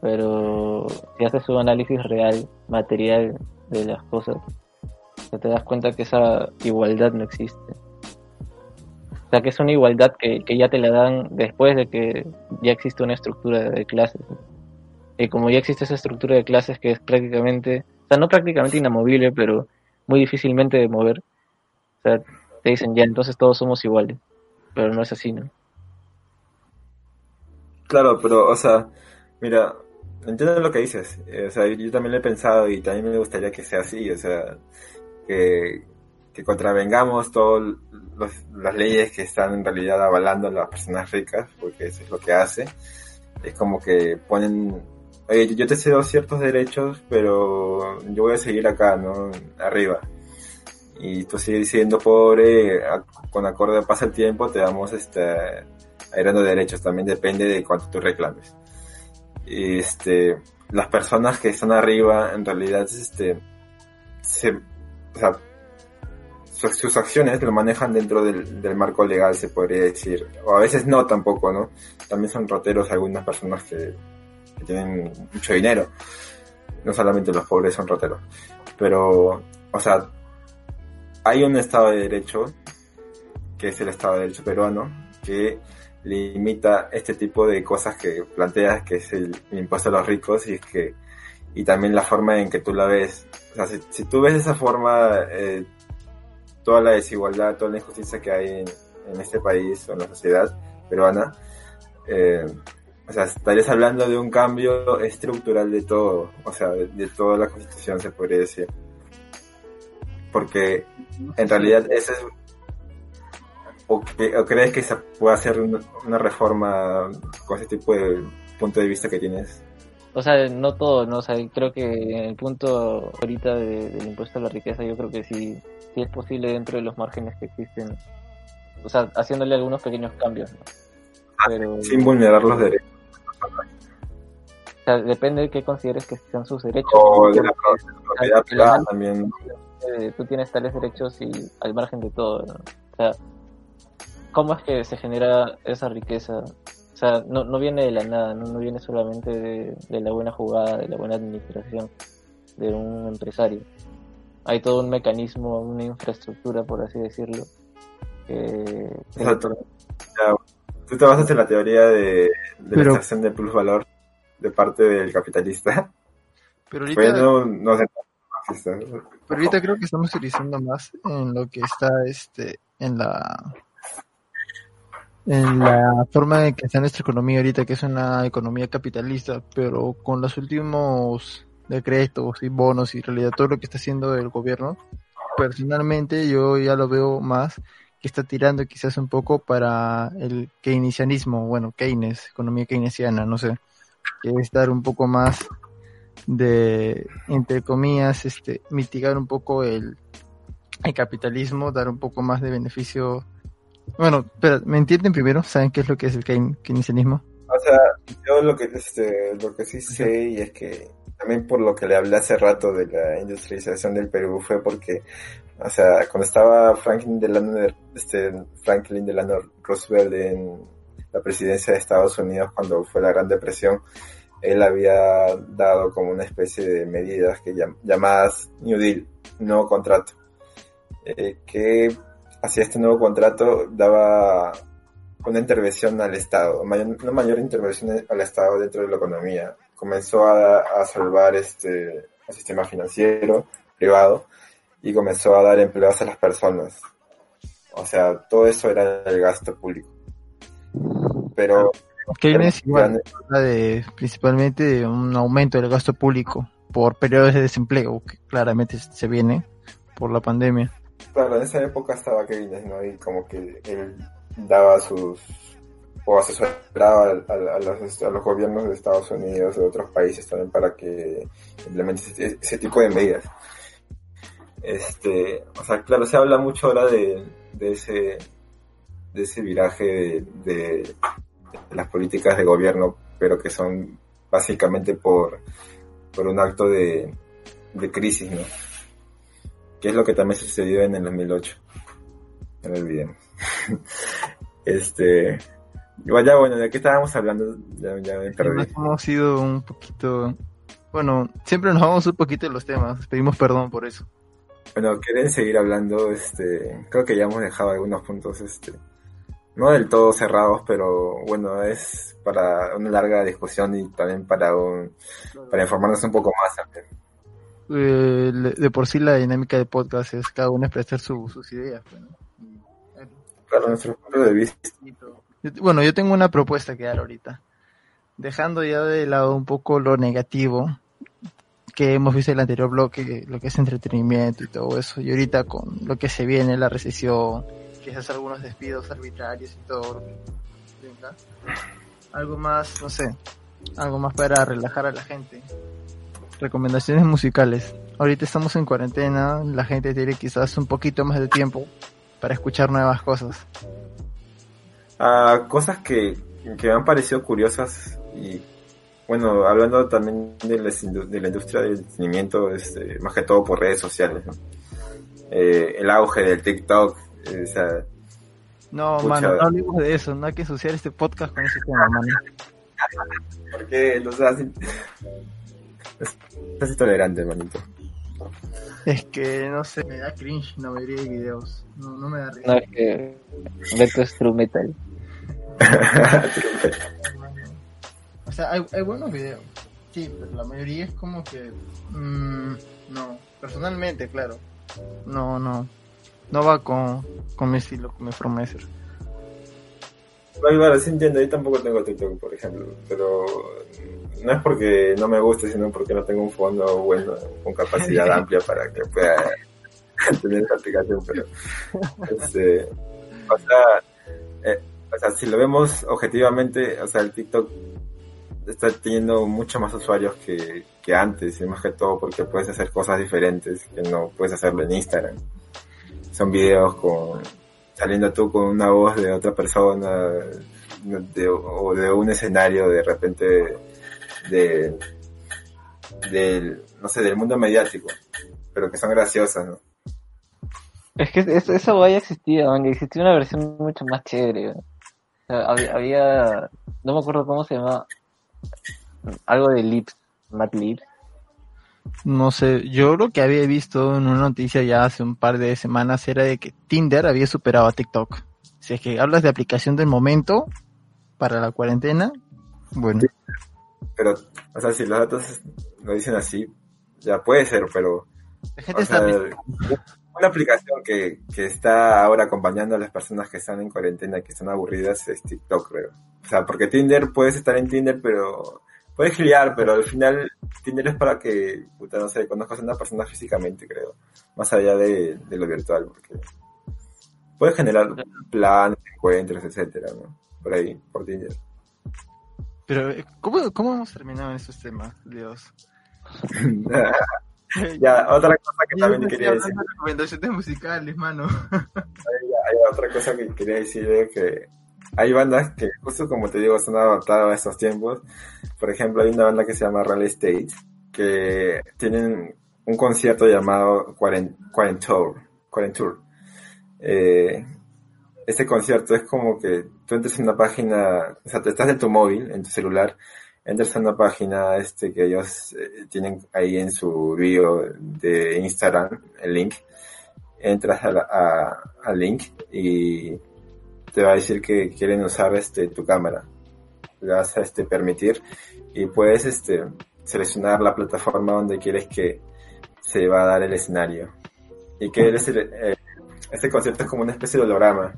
Pero si haces un análisis real, material de las cosas, te das cuenta que esa igualdad no existe. O sea, que es una igualdad que, que ya te la dan después de que ya existe una estructura de clases. Y como ya existe esa estructura de clases que es prácticamente, o sea, no prácticamente inamovible, pero muy difícilmente de mover, o sea, te dicen ya, entonces todos somos iguales. Pero no es así, ¿no?
Claro, pero, o sea, mira, entiendo lo que dices. eh, o sea, yo también lo he pensado y también me gustaría que sea así. O sea, que, que contravengamos todas las leyes que están en realidad avalando a las personas ricas, porque eso es lo que hace. Es como que ponen, oye, yo te cedo ciertos derechos, pero yo voy a seguir acá, ¿no? Arriba. Y tú sigues siendo pobre, con acorde pasa el tiempo, te damos este heredando derechos, también depende de cuánto tú reclames. Y, Este, las personas que están arriba, en realidad, este, se, o sea, sus acciones lo manejan dentro del, marco legal, se podría decir. O a veces no tampoco, ¿no? También son roteros algunas personas que, tienen mucho dinero. No solamente los pobres son roteros. Pero, o sea, hay un Estado de Derecho, que es el Estado de Derecho peruano, que limita este tipo de cosas que planteas, que es el, impuesto a los ricos, y que, y también la forma en que tú la ves. O sea, si, tú ves esa forma, eh, toda la desigualdad, toda la injusticia que hay en, este país o en la sociedad peruana, eh, o sea, estarías hablando de un cambio estructural de todo, o sea, de, toda la constitución se podría decir. Porque en realidad ese es o, que- crees que se puede hacer una reforma con ese tipo de punto de vista que tienes?
O sea, no todo, ¿no? O sea, creo que en el punto ahorita de- del impuesto a la riqueza, yo creo que sí, sí es posible dentro de los márgenes que existen. O sea, haciéndole algunos pequeños cambios, ¿no? Pero,
Sin vulnerar los derechos
o sea, depende de qué consideres que sean sus derechos.
o de la propiedad privada también.
eh, tú tienes tales derechos y al margen de todo, ¿no? O sea, ¿cómo es que se genera esa riqueza? O sea, no, no viene de la nada, no, no viene solamente de, de la buena jugada, de la buena administración de un empresario. Hay todo un mecanismo, una infraestructura, por así decirlo, que, que
Exacto. Tú te basas en la teoría de, de
Pero-
la extracción de plusvalor de parte del capitalista.
Pero ahorita,
Bueno, no sé.
pero ahorita creo que estamos utilizando más en lo que está este en la en la forma en que está nuestra economía ahorita, que es una economía capitalista, pero con los últimos decretos y bonos y realidad todo lo que está haciendo el gobierno, personalmente yo ya lo veo más que está tirando quizás un poco para el keynesianismo, bueno, Keynes, economía keynesiana, no sé, que es dar un poco más de, entre comillas, este, mitigar un poco el, el capitalismo, dar un poco más de beneficio. Bueno, pero ¿me entienden primero? ¿Saben qué es lo que es el keyn- keynesianismo?
O sea, yo lo que, este, lo que sí sé y es que también por lo que le hablé hace rato de la industrialización del Perú fue porque, o sea, cuando estaba Franklin Delano, este, Franklin Delano Roosevelt en la presidencia de Estados Unidos cuando fue la Gran Depresión, él había dado como una especie de medidas que llam- llamadas New Deal, nuevo contrato, eh, que hacia este nuevo contrato daba una intervención al Estado, mayor- una mayor intervención al Estado dentro de la economía. Comenzó a, a salvar este el sistema financiero privado y comenzó a dar empleos a las personas. O sea, todo eso era el gasto público. Pero pero-
igual de principalmente de un aumento del gasto público por periodos de desempleo que claramente se viene por la pandemia.
Claro, en esa época estaba Keynes, ¿no? Y como que él daba sus... o asesoraba a, a- a los, a los gobiernos de Estados Unidos, de otros países también para que implementen ese, ese tipo de medidas. Este, o sea, claro, se habla mucho ahora de, de ese de ese viraje de, de- de las políticas de gobierno, pero que son básicamente por, por un acto de, de crisis, ¿no? Que es lo que también sucedió en el 2008. No lo olvidemos. este. Igual ya, bueno, ¿de qué estábamos hablando? Ya, ya me perdí.
Hemos sido un poquito, bueno, siempre nos vamos un poquito de los temas, pedimos perdón por eso.
Bueno, quieren seguir hablando, este. Creo que ya hemos dejado algunos puntos, este. No del todo cerrados, pero bueno, es para una larga discusión y también para un, para informarnos un poco más también.
Eh, de por sí la dinámica de podcast es cada uno expresar su- sus ideas. pues, ¿no? Y, eh,
Claro, nuestros puntos de vista.
Bueno, yo tengo una propuesta que dar ahorita. Dejando ya de lado un poco lo negativo que hemos visto en el anterior bloque, lo que es entretenimiento y todo eso, y ahorita con lo que se viene, la recesión, quizás algunos despidos arbitrarios y todo. Algo más, no sé, algo más para relajar a la gente. Recomendaciones musicales. Ahorita estamos en cuarentena, la gente tiene quizás un poquito más de tiempo para escuchar nuevas cosas.
a cosas que, que me han parecido curiosas y bueno, hablando también de la, indu- de la industria del entretenimiento, este, más que todo por redes sociales, ¿no? Eh, el auge del TikTok, eh, o sea,
No,
Pucha.
mano, no hablemos de eso, no hay que asociar este podcast con ese tema, mano. <laughs>
¿por qué los hacen? Es, es intolerante, manito.
Es que, no sé, me da cringe la mayoría de videos, no, no me da risa.
No, es que Beto es true metal.
O sea, hay, hay buenos videos, sí, pero la mayoría es como que, mm, no, personalmente, claro, no, no, no va con, con mi estilo, con mi ser.
Vale, vale, sí entiendo, yo tampoco tengo TikTok, por ejemplo, pero no es porque no me guste, sino porque no tengo un fondo bueno, con capacidad <laughs> amplia para que pueda <laughs> tener esa aplicación, pero este, o sea, eh, o sea, si lo vemos objetivamente, o sea, el TikTok está teniendo mucho más usuarios que, que antes, y más que todo porque puedes hacer cosas diferentes que no puedes hacerlo en Instagram. Son videos con saliendo tú con una voz de otra persona de- o de un escenario de repente de del no sé del mundo mediático pero que son graciosas ¿no?
Es que eso, eso existía, man, existía una versión mucho más chévere. man. O sea, había, había- no me acuerdo cómo se llama, algo de Lips, Matt Lips.
No sé, yo lo que había visto en una noticia ya hace un par de semanas era de que Tinder había superado a TikTok. Si es que hablas de aplicación del momento para la cuarentena, bueno,
pero o sea si los datos lo dicen así ya puede ser pero
la gente
o sea, una aplicación que, que está ahora acompañando a las personas que están en cuarentena que están aburridas es TikTok creo. O sea porque Tinder puedes estar en Tinder pero puedes gilear pero al final Tinder es para que puta no sé conozcas a una persona físicamente creo. Más allá de, de lo virtual porque puedes generar planes encuentros etcétera ¿no? por ahí por Tinder
Pero, eh, ¿cómo, ¿cómo hemos terminado en estos temas, Dios? <laughs>
ya otra cosa que también quería decir
recomendaciones musicales, mano.
hay <laughs> otra cosa que quería decir es que hay bandas que, justo como te digo, son adaptadas a estos tiempos. Por ejemplo, hay una banda que se llama Rally State, que tienen un concierto llamado Quarent Quarentour. Quarentour. Eh, este concierto es como que tú entras en una página, o sea, te estás en tu móvil, en tu celular, entras en una página este que ellos eh, tienen ahí en su bio de Instagram, el link, entras a la- a- al link y te va a decir que quieren usar este tu cámara. Le vas a este permitir y puedes este seleccionar la plataforma donde quieres que se va a dar el escenario. Y que el- eh, este concierto es como una especie de holograma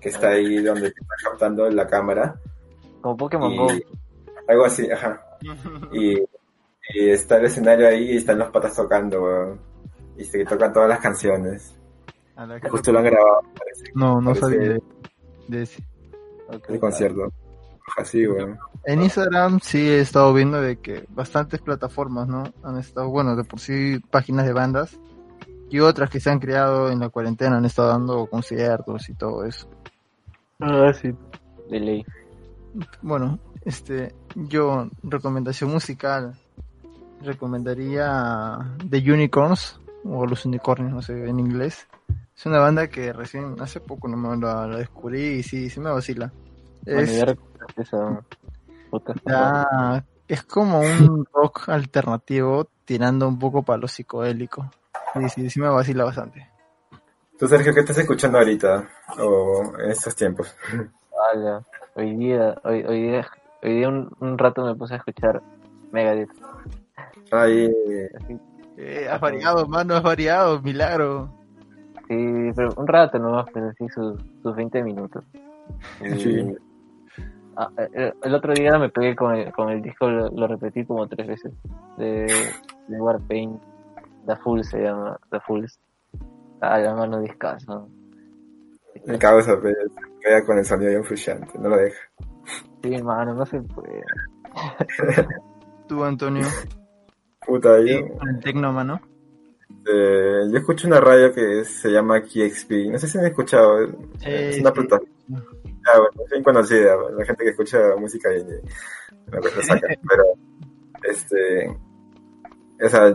que está ahí donde te está captando la cámara
Como Pokémon Go.
algo así, ajá. <laughs> Y, y está el escenario ahí y están los patas tocando, weón. Y se tocan todas las canciones.
A la-
Justo lo han grabado, parece,
No, no
parece
sabía de, de ese.
Ok.
el concierto. Así, weón.
En Instagram sí he estado viendo de que bastantes plataformas, ¿no? Han estado, bueno, de por sí páginas de bandas y otras que se han creado en la cuarentena, han estado dando conciertos y todo eso.
Ah, sí. De ley.
Bueno, este, yo, recomendación musical, recomendaría The Unicorns, o Los Unicornios, no sé, en inglés. Es una banda que recién, hace poco no la, la descubrí y sí, sí me vacila.
Bueno,
Es,
ya esa
ya- es como un <laughs> rock alternativo tirando un poco para lo psicodélico. Sí, sí, sí me vacila bastante.
¿Tú, Sergio, qué estás escuchando ahorita? O en estos tiempos.
Ala, Hoy día, hoy, hoy día, hoy día un, un rato me puse a escuchar Megadeth. Así,
Eh, has variado, mano, has variado, milagro.
Sí, pero un rato nomás, pero sí sus, sus 20 minutos. Y-
Sí.
Ah, eh, el otro día me pegué con el, con el disco, lo, lo repetí como tres veces. De, de Warpaint, The Full se llama, The Fools. Ah, la mano discazo.
me cago esa pega con el sonido bien frustrante, no lo deja.
Sí, mano, no se puede. <laughs>
Tú, Antonio,
Puta, yo,
con el tecno, mano.
eh, yo escucho una radio que se llama KXP, no sé si han escuchado, es
Sí,
una
sí.
plataforma Ah, bueno, es bien conocida, la gente que escucha música indie, que la saca, <laughs> pero, este, o sea,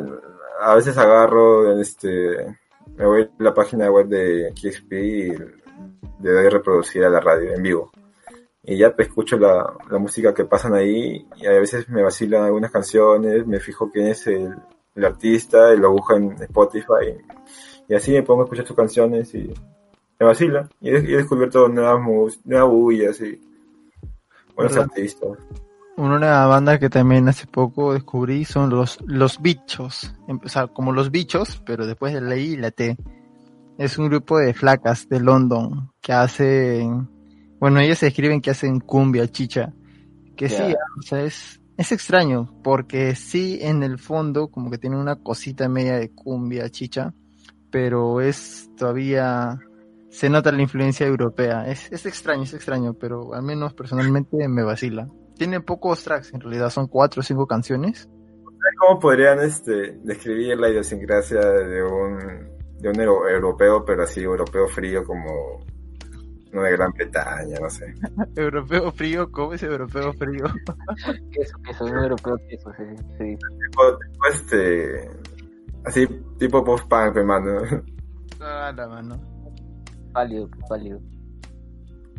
a veces agarro, este, me voy a la página web de KXP y le doy a reproducir a la radio en vivo. Y ya pues, escucho la, la música que pasan ahí y a veces me vacilan algunas canciones, me fijo quién es el, el artista y lo busco en Spotify y así me pongo a escuchar sus canciones y me vacila. Y he, he descubierto nuevas, nuevas bullas y buenos
¿Verdad?
artistas.
Una banda que también hace poco descubrí son los, los bichos. Em- O sea, como los bichos, pero después de la I y la T. Es un grupo de flacas de London que hacen, Bueno, ellos se describen que hacen cumbia, chicha. Que sí, o sea, es, es extraño, porque sí en el fondo como que tiene una cosita media de cumbia, chicha, pero es todavía, se nota la influencia europea. Es, es extraño, es extraño, pero al menos personalmente me vacila. Tiene pocos tracks, en realidad son cuatro o cinco canciones.
¿Cómo podrían este, describir la idiosincrasia de un, de un euro- europeo, pero así europeo frío como uno de Gran Bretaña, no sé? <laughs>
Europeo frío, ¿cómo es europeo frío? <laughs>
Queso, queso, un europeo queso, sí, sí.
Tipo, tipo, este, así tipo post-punk, hermano.
Ah, la mano.
Pálido, pálido.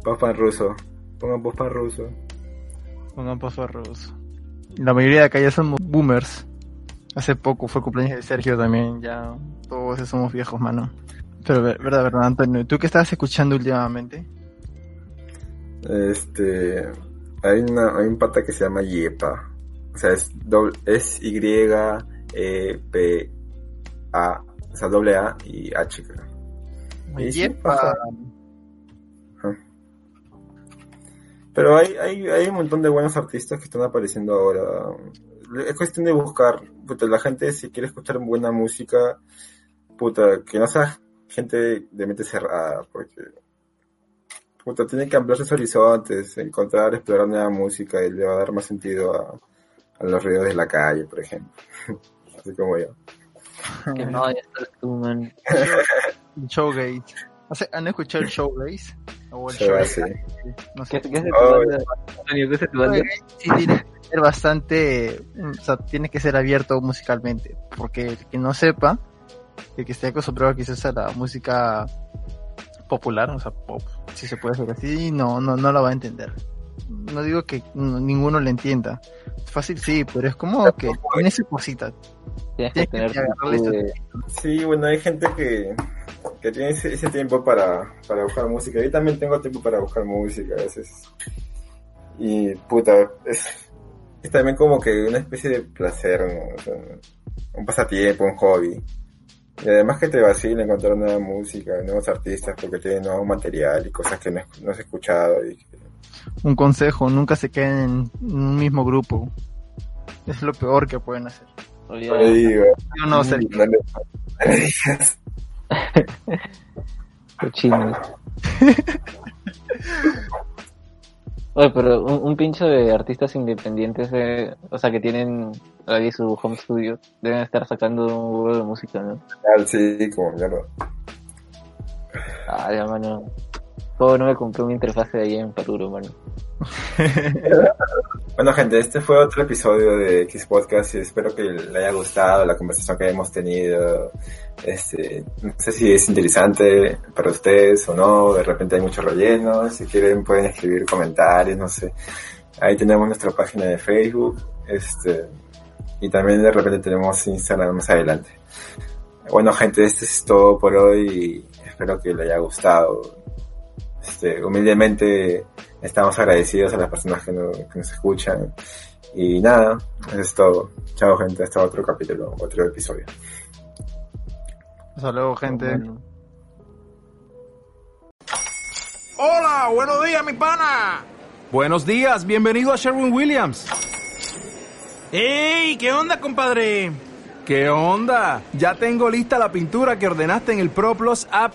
Post-punk ruso. Pongan post-punk ruso.
Pongan paso arroz. La mayoría de acá ya somos boomers. Hace poco fue cumpleaños de Sergio también, ya todos somos viejos, mano. Pero ver- verdad, verdad, Antonio, ¿tú qué estabas escuchando últimamente?
Este, hay, una, hay un pata que se llama Yepa. O sea, es, doble, es Y, E, P, A, o sea, doble A y H, creo.
Yepa.
Pero hay, hay, hay un montón de buenos artistas que están apareciendo ahora. Es cuestión de buscar. Puta, la gente si quiere escuchar buena música, puta, que no sea gente de mente cerrada, porque puta, tiene que ampliar sus horizontes, encontrar, explorar nueva música y le va a dar más sentido a, a los ruidos de la calle, por ejemplo. <laughs> Así como yo.
Que no, ya estás tú, man.
Sea, ¿Han escuchado el Showgaze? O el Showgaze,
así.
no
¿Qué,
sé.
qué hace tu
Oh.
banda? Antonio, ¿qué hace tu banda?
Sí, tiene que ser bastante, o sea, tiene que ser abierto musicalmente, porque el que no sepa, el que esté acostumbrado quizás a la música popular, o sea, pop, si se puede hacer así, no, no, no la va a entender. No digo que no- ninguno le entienda. Fácil sí, pero es como que tiene esa cosita.
Tienes que tener
que.
Sí, bueno, hay gente que, que tiene ese, ese tiempo para, para buscar música. Yo también tengo tiempo para buscar música a veces. Y puta, es, es también como que una especie de placer, ¿no? O sea, un pasatiempo, un hobby. Y además que te vacila encontrar nueva música, nuevos artistas, porque tienen nuevo material y cosas que no, has- no has escuchado. Y que-
Un consejo, nunca se queden en un mismo grupo. Es lo peor que pueden hacer.
digo,
Yo no sé. <laughs>
no. <laughs>
cochinos. Oye, pero un, un pincho de artistas independientes, eh, o sea, que tienen ahí su home studio, deben estar sacando un huevo de música, ¿no?
Sí, como mierda.
Ah, ya, mano. ¿Cómo no me compré una interfase de ahí en Paruro, mano? <laughs>
Bueno, gente, este fue otro episodio de X Podcast y espero que le haya gustado la conversación que hemos tenido. Este, no sé si es interesante para ustedes o no, de repente hay mucho relleno, si quieren pueden escribir comentarios, no sé. Ahí tenemos nuestra página de Facebook, este, y también de repente tenemos Instagram más adelante. Bueno, gente, esto es todo por hoy y espero que le haya gustado. Este, humildemente estamos agradecidos a las personas que, no- que nos escuchan. Y nada, eso es todo. Chao gente, hasta otro capítulo, otro episodio.
Hasta luego, gente.
Bueno.
Hola, buenos días, mi pana. Buenos días, bienvenido a Sherwin Williams. ¡Ey! ¿Qué onda, compadre? ¿Qué onda? Ya tengo lista la pintura que ordenaste en el ProPlus app.